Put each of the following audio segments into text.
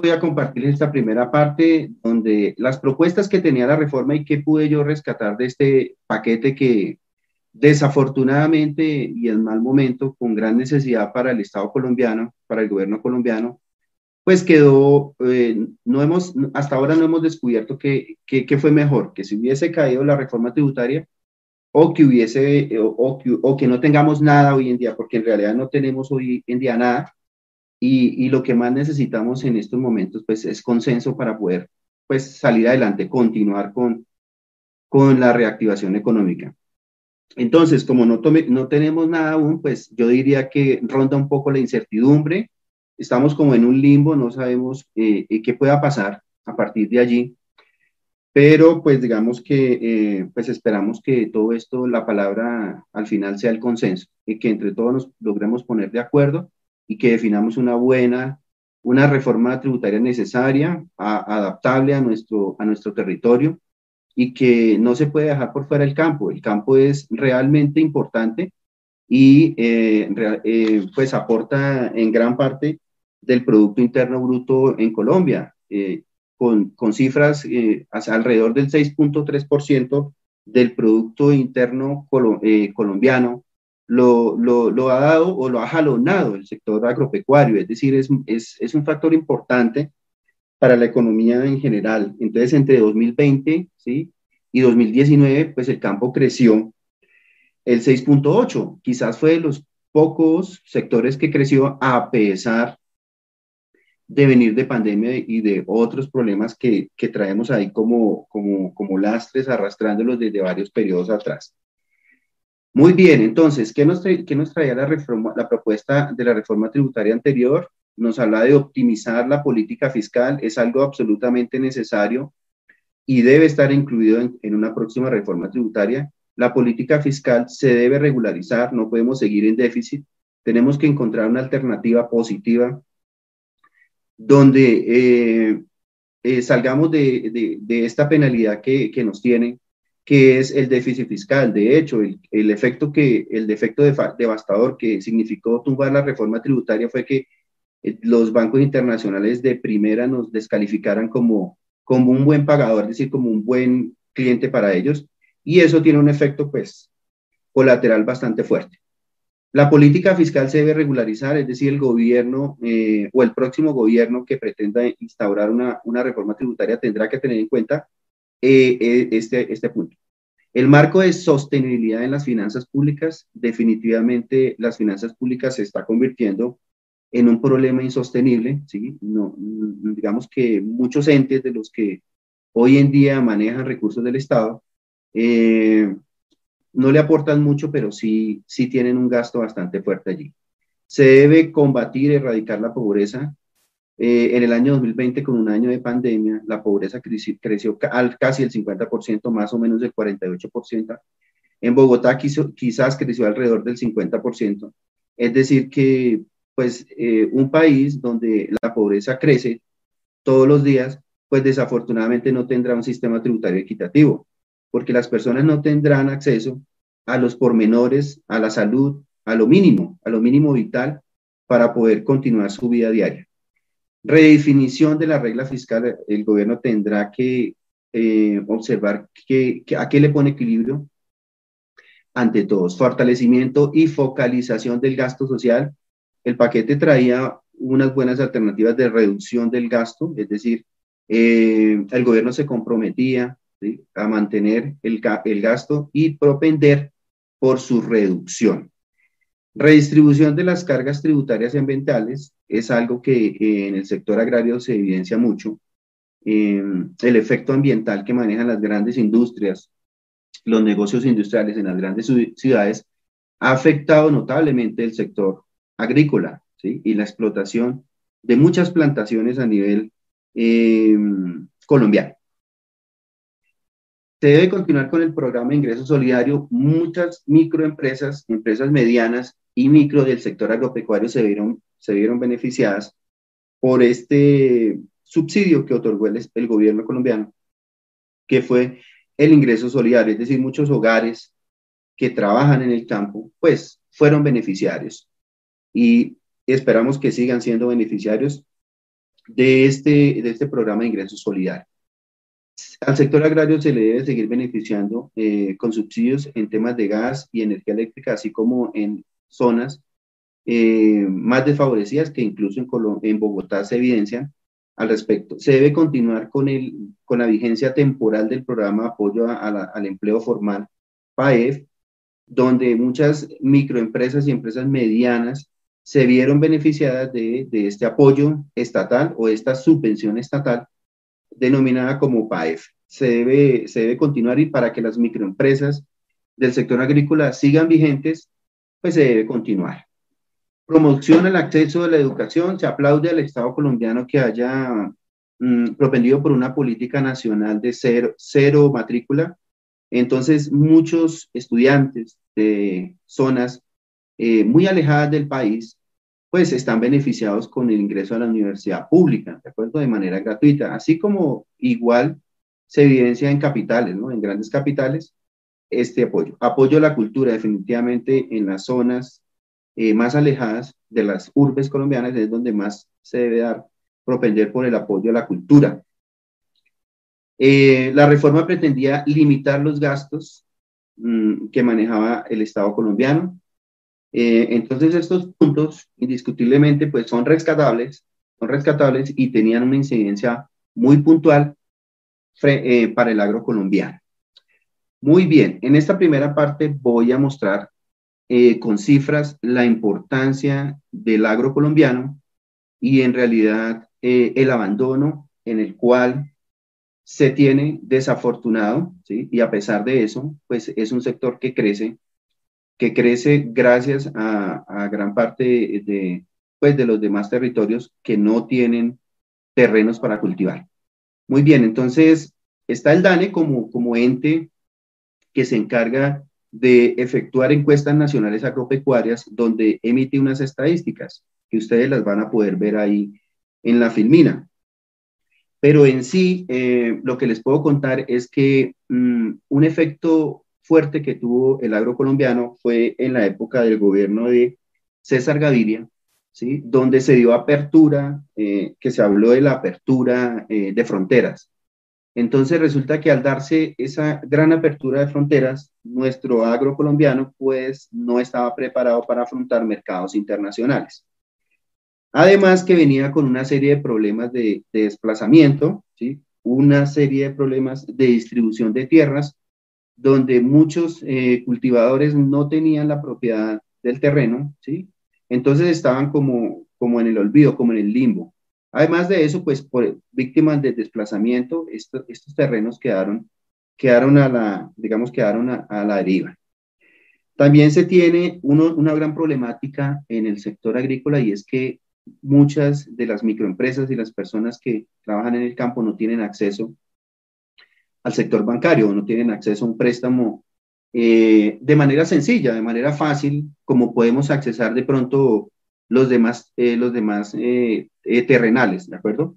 voy a compartir esta primera parte donde las propuestas que tenía la reforma y que pude yo rescatar de este paquete que desafortunadamente y en mal momento, con gran necesidad para el Estado colombiano, para el gobierno colombiano, pues quedó, eh, no hemos, hasta ahora no hemos descubierto qué que, fue mejor, que si hubiese caído la reforma tributaria o que hubiese, o, o, que, no tengamos nada hoy en día, porque en realidad no tenemos hoy en día nada, y, y, lo que más necesitamos en estos momentos, pues, es consenso para poder, pues, salir adelante, continuar con, con la reactivación económica. Entonces, como no, tome, no tenemos nada aún, pues yo diría que ronda un poco la incertidumbre, estamos como en un limbo, no sabemos eh, eh, qué pueda pasar a partir de allí, pero pues digamos que eh, pues esperamos que todo esto, la palabra al final sea el consenso y que entre todos nos logremos poner de acuerdo y que definamos una buena, una reforma tributaria necesaria, adaptable a nuestro, a nuestro territorio y que no se puede dejar por fuera el campo. El campo es realmente importante y pues aporta en gran parte del Producto Interno Bruto en Colombia, eh, con, con, cifras eh, alrededor del 6.3% del Producto Interno eh, colombiano, lo, ha dado o lo ha jalonado el sector agropecuario, es decir, es, es, es un factor importante para la economía en general. Entonces, entre 2020 ¿sí? y 2019, pues el campo creció el 6.8. Quizás fue de los pocos sectores que creció a pesar de venir de pandemia y de otros problemas que, que traemos ahí como, como, como lastres arrastrándolos desde varios periodos atrás. Muy bien, entonces, ¿qué nos, qué traía la, propuesta de la reforma tributaria anterior? Nos habla de optimizar la política fiscal, es algo absolutamente necesario y debe estar incluido en, en una próxima reforma tributaria. La política fiscal se debe regularizar, no podemos seguir en déficit, tenemos que encontrar una alternativa positiva donde eh, eh, salgamos de, esta penalidad que, nos tiene, que es el déficit fiscal. De hecho, el, efecto que, el defecto devastador que significó tumbar la reforma tributaria fue que eh, los bancos internacionales de primera nos descalificaran como, como un buen pagador, es decir, como un buen cliente para ellos. Y eso tiene un efecto, pues, colateral bastante fuerte. La política fiscal se debe regularizar, es decir, el gobierno eh, o el próximo gobierno que pretenda instaurar una, una reforma tributaria tendrá que tener en cuenta eh, este, este punto. El marco de sostenibilidad en las finanzas públicas, definitivamente las finanzas públicas se está convirtiendo en un problema insostenible, ¿sí? No, digamos que muchos entes de los que hoy en día manejan recursos del Estado, eh, no le aportan mucho, pero sí, sí tienen un gasto bastante fuerte allí. Se debe combatir, erradicar la pobreza. Eh, en el año 2020, con un año de pandemia, la pobreza creció, al casi el 50%, más o menos el 48%. En Bogotá quizás creció alrededor del 50%. Es decir, que pues eh, un país donde la pobreza crece todos los días, pues desafortunadamente no tendrá un sistema tributario equitativo, porque las personas no tendrán acceso a los pormenores, a la salud, a lo mínimo, a lo mínimo vital para poder continuar su vida diaria. Redefinición de la regla fiscal, el gobierno tendrá que eh, observar que, a qué le pone equilibrio ante todos. Fortalecimiento y focalización del gasto social. El paquete traía unas buenas alternativas de reducción del gasto, es decir, eh, el gobierno se comprometía a mantener el, el gasto y propender por su reducción. Redistribución de las cargas tributarias ambientales es algo que eh, en el sector agrario se evidencia mucho. Em, el efecto ambiental que manejan las grandes industrias, los negocios industriales en las grandes ciudades, ha afectado notablemente el sector agrícola ¿sí? y la explotación de muchas plantaciones a nivel em, colombiano. Se debe continuar con el programa de ingreso solidario. Muchas microempresas, empresas medianas y micro del sector agropecuario se vieron, se vieron beneficiadas por este subsidio que otorgó el, gobierno colombiano, que fue el ingreso solidario, es decir, muchos hogares que trabajan en el campo, pues fueron beneficiarios y esperamos que sigan siendo beneficiarios de este, de este programa de ingresos solidarios. Al sector agrario se le debe seguir beneficiando eh, con subsidios en temas de gas y energía eléctrica, así como en zonas eh, más desfavorecidas que incluso en, en Bogotá se evidencian al respecto. Se debe continuar con, el, con la vigencia temporal del programa de apoyo al empleo formal, PAEF, donde muchas microempresas y empresas medianas se vieron beneficiadas de, de este apoyo estatal o esta subvención estatal denominada como PAEF. Se debe, se debe continuar y para que las microempresas del sector agrícola sigan vigentes, pues se debe continuar. Promoción al acceso a la educación. Se aplaude al Estado colombiano que haya mm, propendido por una política nacional de cero, cero matrícula. Entonces, muchos estudiantes de zonas eh, muy alejadas del país pues están beneficiados con el ingreso a la universidad pública, ¿de acuerdo? De manera gratuita, así como igual se evidencia en capitales, ¿no? En grandes capitales, este apoyo. Apoyo a la cultura, definitivamente en las zonas eh, más alejadas de las urbes colombianas es donde más se debe dar, propender por el apoyo a la cultura. Eh, la reforma pretendía limitar los gastos mm, que manejaba el Estado colombiano, eh, entonces estos puntos indiscutiblemente pues son rescatables, son rescatables y tenían una incidencia muy puntual para el agro colombiano. Muy bien, en esta primera parte voy a mostrar eh, con cifras la importancia del agro colombiano y en realidad el abandono en el cual se tiene desafortunado, y a pesar de eso, pues es un sector que crece que crece gracias a, gran parte de, pues, de los demás territorios que no tienen terrenos para cultivar. Muy bien, entonces está el DANE como, como ente que se encarga de efectuar encuestas nacionales agropecuarias donde emite unas estadísticas que ustedes las van a poder ver ahí en la filmina. Pero en sí, eh, lo que les puedo contar es que mm, un efecto fuerte que tuvo el agro colombiano fue en la época del gobierno de César Gaviria, ¿sí? donde se dio apertura, eh, que se habló de la apertura eh, de fronteras. Entonces resulta que al darse esa gran apertura de fronteras, nuestro agro colombiano pues no estaba preparado para afrontar mercados internacionales. Además que venía con una serie de problemas de, de desplazamiento, ¿sí? una serie de problemas de distribución de tierras donde muchos eh, cultivadores no tenían la propiedad del terreno, ¿sí? Entonces estaban como, como en el olvido, como en el limbo. Además de eso, pues por víctimas de desplazamiento, estos terrenos quedaron, quedaron a la, digamos, quedaron a, la deriva. También se tiene una gran problemática en el sector agrícola y es que muchas de las microempresas y las personas que trabajan en el campo no tienen acceso al sector bancario, no tienen acceso a un préstamo eh, de manera sencilla, de manera fácil, como podemos accesar de pronto los demás, eh, los demás eh, terrenales, ¿de acuerdo?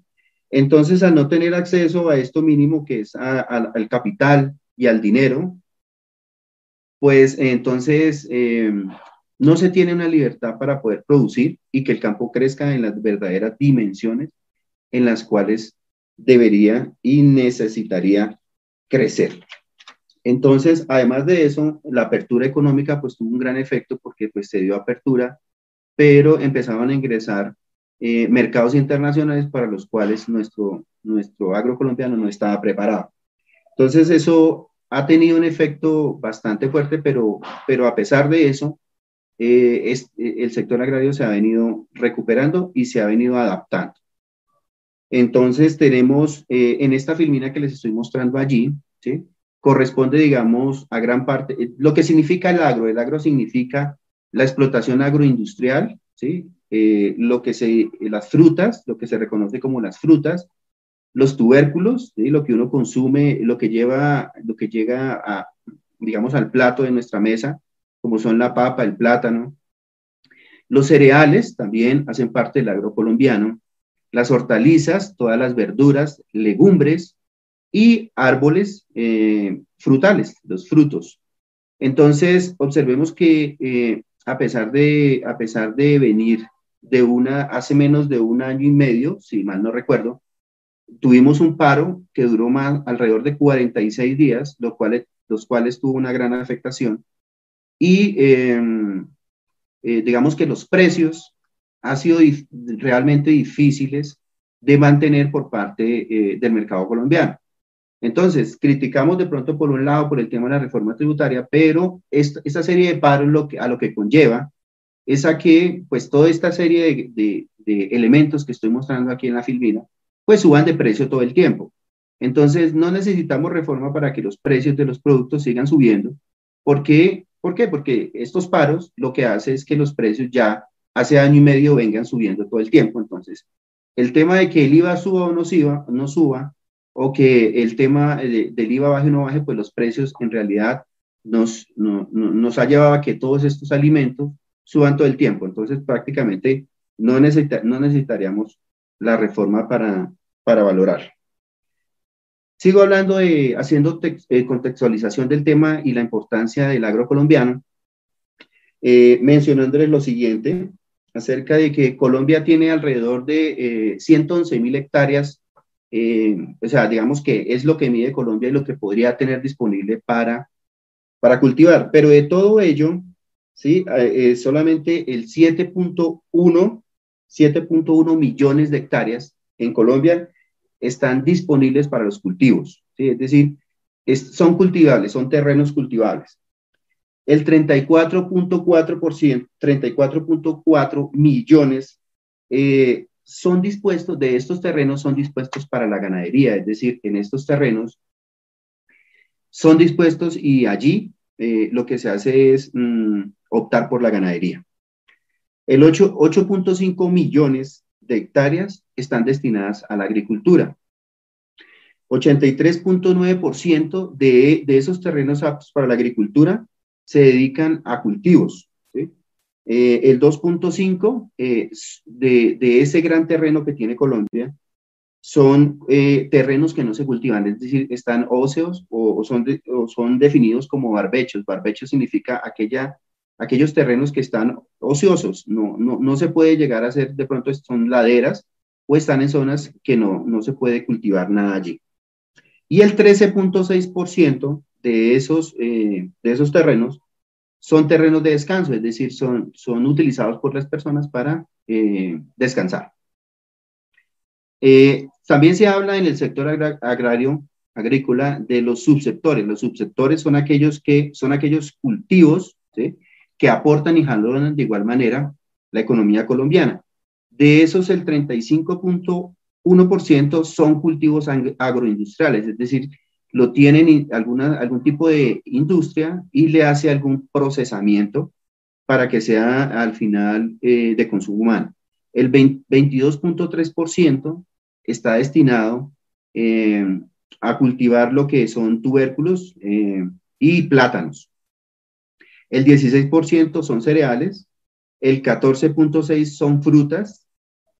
Entonces, al no tener acceso a esto mínimo que es al capital y al dinero, pues entonces no se tiene una libertad para poder producir y que el campo crezca en las verdaderas dimensiones en las cuales debería y necesitaría crecer. Entonces, además de eso, la apertura económica pues tuvo un gran efecto porque pues se dio apertura, pero empezaban a ingresar eh, mercados internacionales para los cuales nuestro, nuestro agro colombiano no estaba preparado. Entonces, eso ha tenido un efecto bastante fuerte, pero, pero a pesar de eso, eh, es, el sector agrario se ha venido recuperando y se ha venido adaptando. Entonces tenemos eh, en esta filmina que les estoy mostrando allí, ¿sí? corresponde, digamos, a gran parte, eh, lo que significa el agro. El agro significa la explotación agroindustrial, ¿sí? Eh, lo que se, las frutas, lo que se reconoce como las frutas, los tubérculos, lo que uno consume, lo que lleva, lo que llega a, digamos, al plato de nuestra mesa, como son la papa, el plátano. Los cereales también hacen parte del agro colombiano las hortalizas, todas las verduras, legumbres y árboles eh, frutales, los frutos. Entonces, observemos que eh, a, pesar de, a pesar de venir de una, hace menos de un año y medio, si mal no recuerdo, tuvimos un paro que duró más, alrededor de 46 días, lo cual, los cuales tuvo una gran afectación. Y em, eh, digamos que los precios han sido realmente difíciles de mantener por parte eh, del mercado colombiano. Entonces, criticamos de pronto por un lado por el tema de la reforma tributaria, pero esta, esta serie de paros lo que, a lo que conlleva es a que pues toda esta serie de, de, elementos que estoy mostrando aquí en la filmina pues suban de precio todo el tiempo. Entonces, no necesitamos reforma para que los precios de los productos sigan subiendo. ¿Por qué? ¿Por qué? Porque estos paros lo que hace es que los precios ya hace año y medio vengan subiendo todo el tiempo. Entonces, el tema de que el IVA suba o no suba, no suba o que el tema del IVA baje o no baje, pues los precios en realidad nos, nos ha llevado a que todos estos alimentos suban todo el tiempo. Entonces, prácticamente no, no necesitaríamos la reforma para, para valorar. Sigo hablando de, haciendo eh, contextualización del tema y la importancia del agro colombiano, eh, mencionándoles lo siguiente, acerca de que Colombia tiene alrededor de 111 eh, mil hectáreas, o sea, digamos que es lo que mide Colombia y lo que podría tener disponible para, para cultivar, pero de todo ello, ¿sí? solamente el 7.1 7.1 millones de hectáreas en Colombia están disponibles para los cultivos, es decir, son cultivables, son terrenos cultivables. El 34.4%, 34.4 millones eh, son dispuestos, de estos terrenos son dispuestos para la ganadería, es decir, en estos terrenos son dispuestos y allí eh, lo que se hace es mm, optar por la ganadería. El 8.5 millones de hectáreas están destinadas a la agricultura. 83.9% de, de esos terrenos aptos para la agricultura se dedican a cultivos. Eh, el 2.5 eh, de, de, ese gran terreno que tiene Colombia son eh, terrenos que no se cultivan, es decir, están óseos o, son, son definidos como barbechos. Barbecho significa aquella aquellos terrenos que están ociosos, no, no, no se puede llegar a hacer, de pronto son laderas o están en zonas que no, no se puede cultivar nada allí. Y el 13.6% de esos, eh, de esos terrenos son terrenos de descanso, es decir, son, son utilizados por las personas para eh, descansar. Eh, también se habla en el sector agrario, agrícola, de los subsectores. Los subsectores son aquellos que son aquellos cultivos que aportan y jalonan de igual manera la economía colombiana. De esos, el 35.1% son cultivos agroindustriales, es decir, lo tienen alguna, algún tipo de industria y le hace algún procesamiento para que sea al final eh, de consumo humano. El 22.3% está destinado eh, a cultivar lo que son tubérculos eh, y plátanos. El 16% son cereales, el 14.6% son frutas,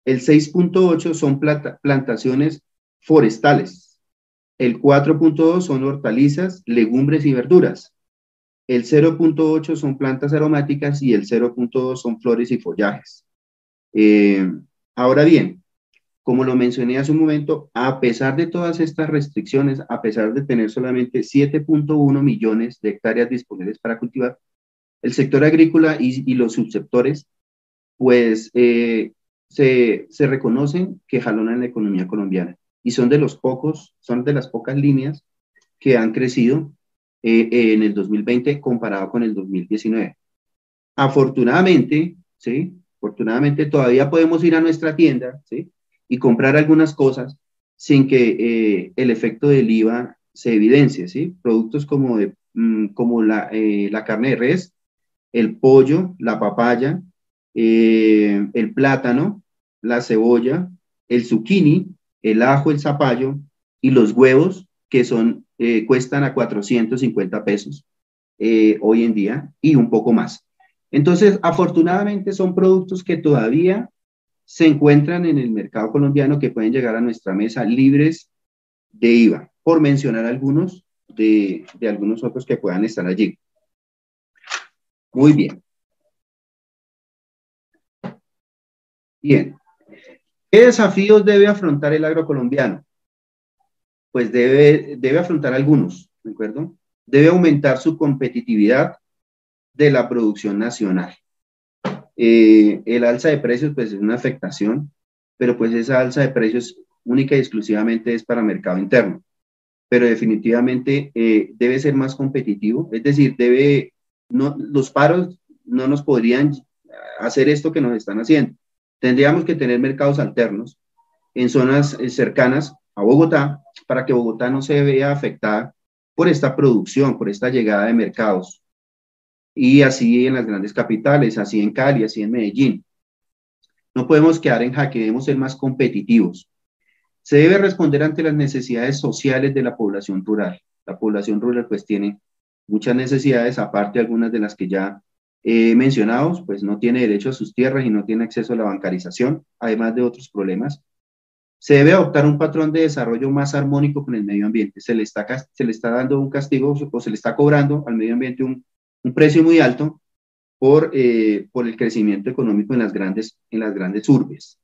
el 6.8% son plantaciones forestales, el 4.2% son hortalizas, legumbres y verduras, el 0.8% son plantas aromáticas y el 0.2% son flores y follajes. Eh, ahora bien, como lo mencioné hace un momento, a pesar de todas estas restricciones, a pesar de tener solamente 7.1 millones de hectáreas disponibles para cultivar, el sector agrícola y, los subsectores, pues eh, se, reconocen que jalonan la economía colombiana y son de los pocos, son de las pocas líneas que han crecido eh, en el 2020 comparado con el 2019. Afortunadamente, ¿sí? Afortunadamente todavía podemos ir a nuestra tienda, ¿sí? Y comprar algunas cosas sin que eh, el efecto del IVA se evidencie, ¿sí? Productos como, de, mm, como la, la carne de res, el pollo, la papaya, eh, el plátano, la cebolla, el zucchini, el ajo, el zapallo y los huevos que son, eh, cuestan a 450 pesos eh, hoy en día y un poco más. Entonces, afortunadamente son productos que todavía se encuentran en el mercado colombiano que pueden llegar a nuestra mesa libres de IVA, por mencionar algunos de, de algunos otros que puedan estar allí. Muy bien. Bien, ¿qué desafíos debe afrontar el agro colombiano? Pues debe, debe afrontar algunos, ¿de acuerdo? Debe aumentar su competitividad de la producción nacional. Eh, el alza de precios, pues es una afectación, pero pues esa alza de precios única y exclusivamente es para mercado interno. Pero definitivamente eh, debe ser más competitivo, es decir, debe, no, los paros no nos podrían hacer esto que nos están haciendo. Tendríamos que tener mercados alternos en zonas eh, cercanas a Bogotá para que Bogotá no se vea afectada por esta producción, por esta llegada de mercados. Y así en las grandes capitales, así en Cali, así en Medellín. No podemos quedar en jaque, debemos ser más competitivos. Se debe responder ante las necesidades sociales de la población rural. La población rural pues tiene muchas necesidades, aparte algunas de las que ya he mencionado, pues no tiene derecho a sus tierras y no tiene acceso a la bancarización, además de otros problemas. Se debe adoptar un patrón de desarrollo más armónico con el medio ambiente. Se le está, se le está dando un castigo o se le está cobrando al medio ambiente un, un precio muy alto por, eh, por el crecimiento económico en las, grandes, en las grandes urbes.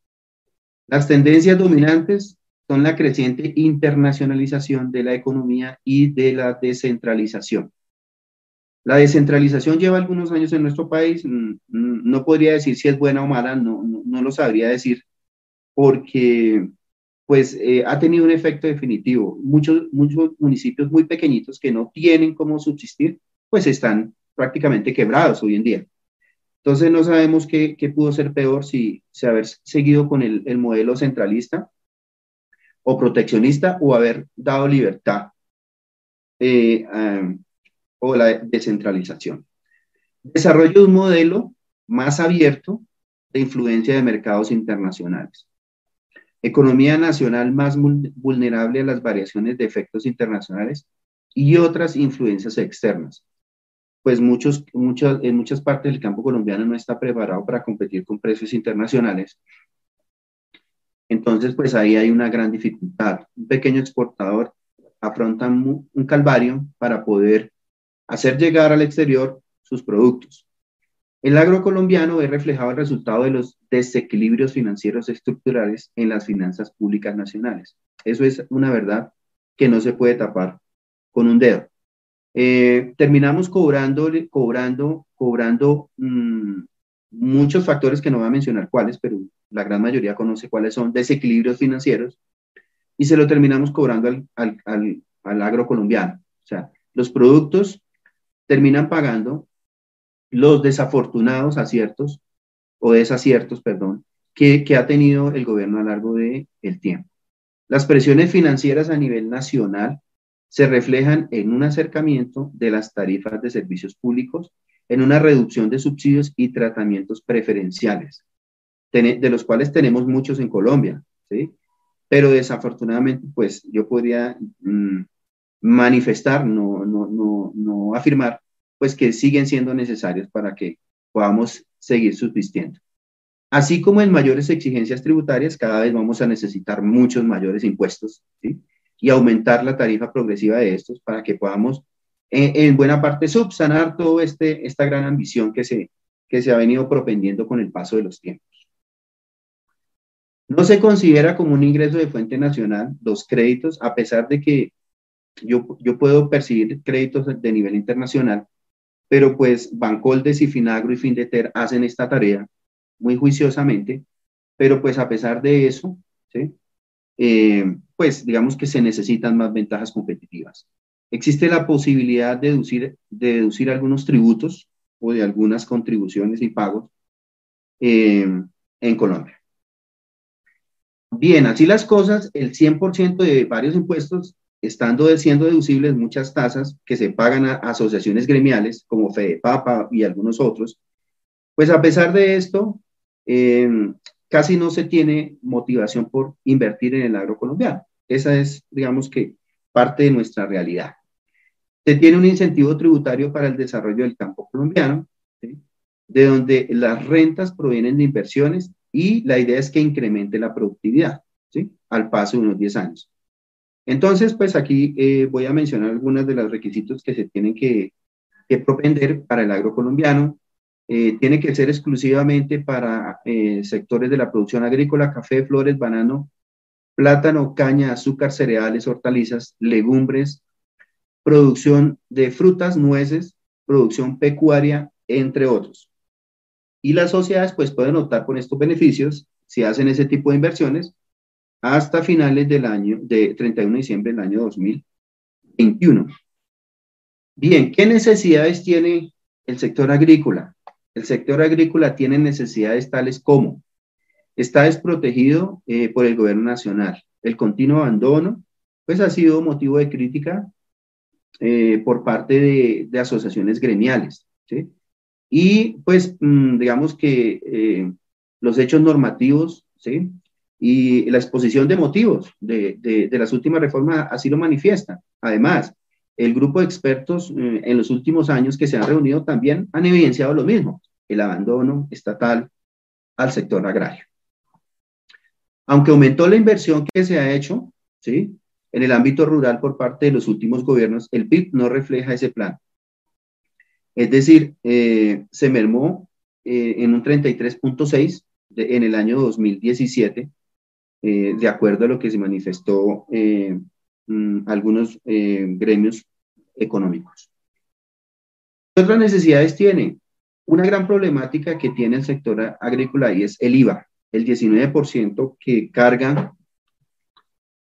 Las tendencias dominantes son la creciente internacionalización de la economía y de la descentralización. La descentralización lleva algunos años en nuestro país, no podría decir si es buena o mala, no, no, lo sabría decir, porque pues eh, ha tenido un efecto definitivo. Muchos, muchos municipios muy pequeñitos que no tienen cómo subsistir, pues están prácticamente quebrados hoy en día. Entonces no sabemos qué, qué pudo ser peor si, si haber seguido con el, el modelo centralista o proteccionista o haber dado libertad eh, o la descentralización. Desarrollo de un modelo más abierto de influencia de mercados internacionales. Economía nacional más vulnerable a las variaciones de efectos internacionales y otras influencias externas. Pues muchos, muchas, en muchas partes del campo colombiano no está preparado para competir con precios internacionales entonces, pues ahí hay una gran dificultad. Un pequeño exportador afronta un, calvario para poder hacer llegar al exterior sus productos. El agro colombiano ve reflejado el resultado de los desequilibrios financieros estructurales en las finanzas públicas nacionales. Eso es una verdad que no se puede tapar con un dedo. Eh, terminamos cobrando, cobrando, cobrando mm, muchos factores que no voy a mencionar cuáles, pero la gran mayoría conoce cuáles son, desequilibrios financieros, y se lo terminamos cobrando al, al, al, agro colombiano. O sea, los productos terminan pagando los desafortunados aciertos o desaciertos, perdón, que, ha tenido el gobierno a lo largo del el tiempo. Las presiones financieras a nivel nacional se reflejan en un acercamiento de las tarifas de servicios públicos, en una reducción de subsidios y tratamientos preferenciales, de los cuales tenemos muchos en Colombia, ¿sí? Pero desafortunadamente, pues yo podría mm, manifestar, no, no, no, no afirmar, pues que siguen siendo necesarios para que podamos seguir subsistiendo. Así como en mayores exigencias tributarias, cada vez vamos a necesitar muchos mayores impuestos. Y aumentar la tarifa progresiva de estos para que podamos, en, en buena parte, subsanar toda este, esta gran ambición que se, que se ha venido propendiendo con el paso de los tiempos. No se considera como un ingreso de fuente nacional los créditos, a pesar de que yo, yo puedo percibir créditos de nivel internacional, pero pues Bancoldes y Finagro y Findeter hacen esta tarea muy juiciosamente, pero pues a pesar de eso, ¿sí? Eh, pues digamos que se necesitan más ventajas competitivas. Existe la posibilidad de deducir, de deducir algunos tributos o de algunas contribuciones y pagos eh, en Colombia. Bien, así las cosas, el 100% de varios impuestos, estando siendo deducibles muchas tasas que se pagan a asociaciones gremiales como Papa y algunos otros, pues a pesar de esto, em, casi no se tiene motivación por invertir en el agro colombiano. Esa es, digamos que, parte de nuestra realidad. Se tiene un incentivo tributario para el desarrollo del campo colombiano, de donde las rentas provienen de inversiones y la idea es que incremente la productividad. Al paso de unos 10 años. Entonces, pues aquí eh, voy a mencionar algunos de los requisitos que se tienen que, propender para el agro colombiano. eh, tiene que ser exclusivamente para eh, sectores de la producción agrícola, café, flores, banano, plátano, caña, azúcar, cereales, hortalizas, legumbres, producción de frutas, nueces, producción pecuaria, entre otros. Y las sociedades pues pueden optar por estos beneficios si hacen ese tipo de inversiones hasta finales del año, de 31 de diciembre del año 2021. Bien, ¿qué necesidades tiene el sector agrícola? El sector agrícola tiene necesidades tales como está desprotegido eh, por el gobierno nacional. El continuo abandono, pues ha sido motivo de crítica eh, por parte de, asociaciones gremiales. ¿sí? Y pues mm, digamos que eh, los hechos normativos ¿sí? Y la exposición de motivos de, de, las últimas reformas así lo manifiestan. Además, el grupo de expertos en los últimos años que se han reunido también han evidenciado lo mismo el abandono estatal al sector agrario. Aunque aumentó la inversión que se ha hecho ¿sí? en el ámbito rural por parte de los últimos gobiernos, el PIB no refleja ese plan. Es decir, eh, se mermó eh, en un 33.6 en el año 2017, eh, de acuerdo a lo que se manifestó mm, algunos gremios económicos. ¿Qué otras necesidades tiene? Una gran problemática que tiene el sector agrícola y es el IVA, el 19% que carga.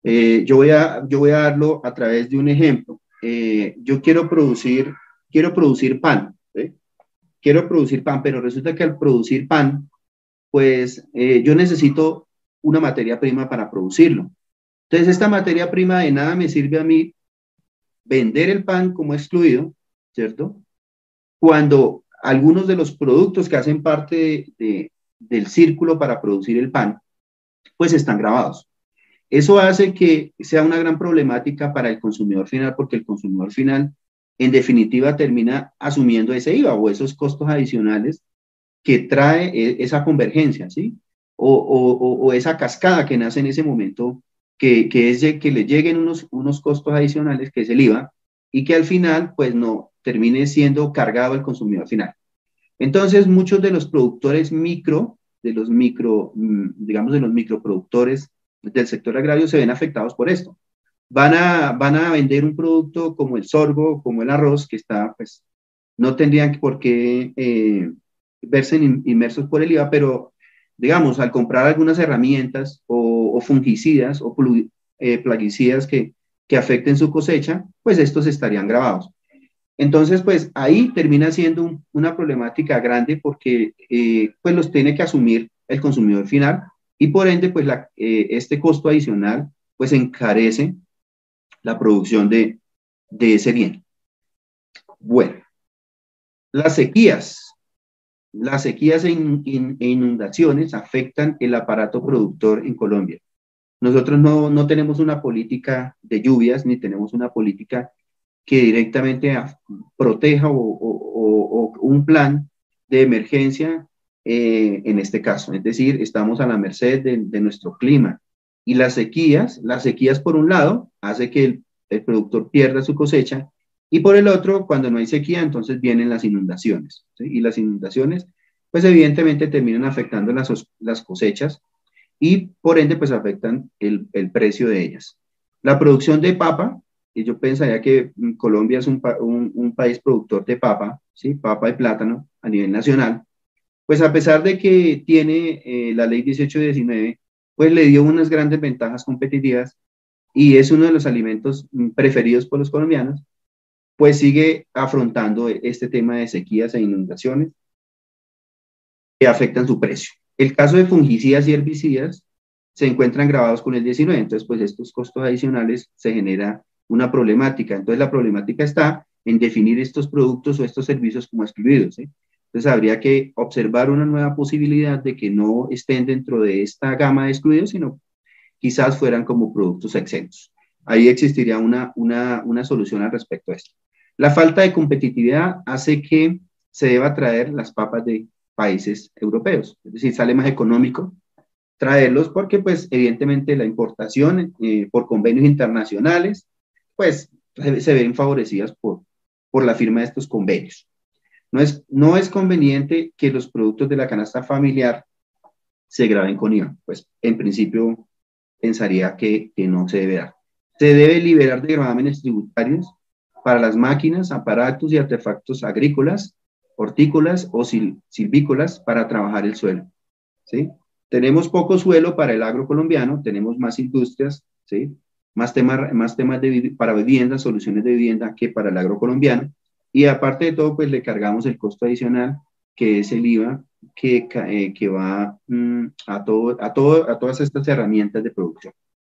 Eh, yo, voy a, yo voy a darlo a través de un ejemplo. Eh, yo quiero producir, quiero producir pan, quiero producir pan, pero resulta que al producir pan, pues eh, yo necesito una materia prima para producirlo. Entonces, esta materia prima de nada me sirve a mí vender el pan como excluido, ¿cierto? Cuando algunos de los productos que hacen parte del círculo para producir el pan, pues están grabados. Eso hace que sea una gran problemática para el consumidor final, porque el consumidor final, en definitiva, termina asumiendo ese IVA o esos costos adicionales que trae e, esa convergencia, ¿sí? O, esa cascada que nace en ese momento, que, es que le lleguen unos, unos costos adicionales, que es el IVA, y que al final, pues no, termine siendo cargado al consumidor final. Entonces, muchos de los productores micro, de los micro, mm, digamos, de los microproductores del sector agrario se ven afectados por esto. Van a, van a vender un producto como el sorgo, como el arroz, que está, pues, no tendrían por qué eh, verse inmersos por el IVA, pero, digamos, al comprar algunas herramientas o, fungicidas o eh, plaguicidas que, que afecten su cosecha, pues estos estarían grabados. Entonces, pues ahí termina siendo una problemática grande porque eh, pues los tiene que asumir el consumidor final y por ende, pues eh, este costo adicional pues encarece la producción de, ese bien. Bueno, las sequías. Las sequías e, e inundaciones afectan el aparato productor en Colombia. Nosotros no, no tenemos una política de lluvias ni tenemos una política que directamente proteja o, un plan de emergencia eh, en este caso. Es decir, estamos a la merced de, nuestro clima. Y las sequías, las sequías por un lado, hace que el, productor pierda su cosecha y por el otro, cuando no hay sequía, entonces vienen las inundaciones. Y las inundaciones, pues evidentemente terminan afectando las, las cosechas y por ende, pues afectan el, el precio de ellas. La producción de papa, y yo pensaría que mm, Colombia es un, un, país productor de papa, ¿sí? papa y plátano a nivel nacional, pues a pesar de que tiene eh, la ley 1819, pues le dio unas grandes ventajas competitivas y es uno de los alimentos mm, preferidos por los colombianos, pues sigue afrontando este tema de sequías e inundaciones que afectan su precio. El caso de fungicidas y herbicidas se encuentran grabados con el 19, entonces pues estos costos adicionales se generan una problemática. Entonces, la problemática está en definir estos productos o estos servicios como excluidos. Entonces, habría que observar una nueva posibilidad de que no estén dentro de esta gama de excluidos, sino quizás fueran como productos exentos. Ahí existiría una, una, una solución al respecto a esto. La falta de competitividad hace que se deba traer las papas de países europeos, es decir, sale más económico traerlos porque pues evidentemente la importación eh, por convenios internacionales pues se ven favorecidas por, por la firma de estos convenios. No es, no es conveniente que los productos de la canasta familiar se graben con IVA. Pues en principio pensaría que, que no se debe dar. Se debe liberar de gravámenes tributarios para las máquinas, aparatos y artefactos agrícolas, hortícolas o silvícolas para trabajar el suelo. ¿sí? Tenemos poco suelo para el agro colombiano, tenemos más industrias, ¿sí? más, temas, más temas de, para vivienda, soluciones de vivienda que para el agro colombiano. Y aparte de todo, pues le cargamos el costo adicional, que es el IVA, que, eh, que va mm, a, todo, a, todo, a todas estas herramientas de producción.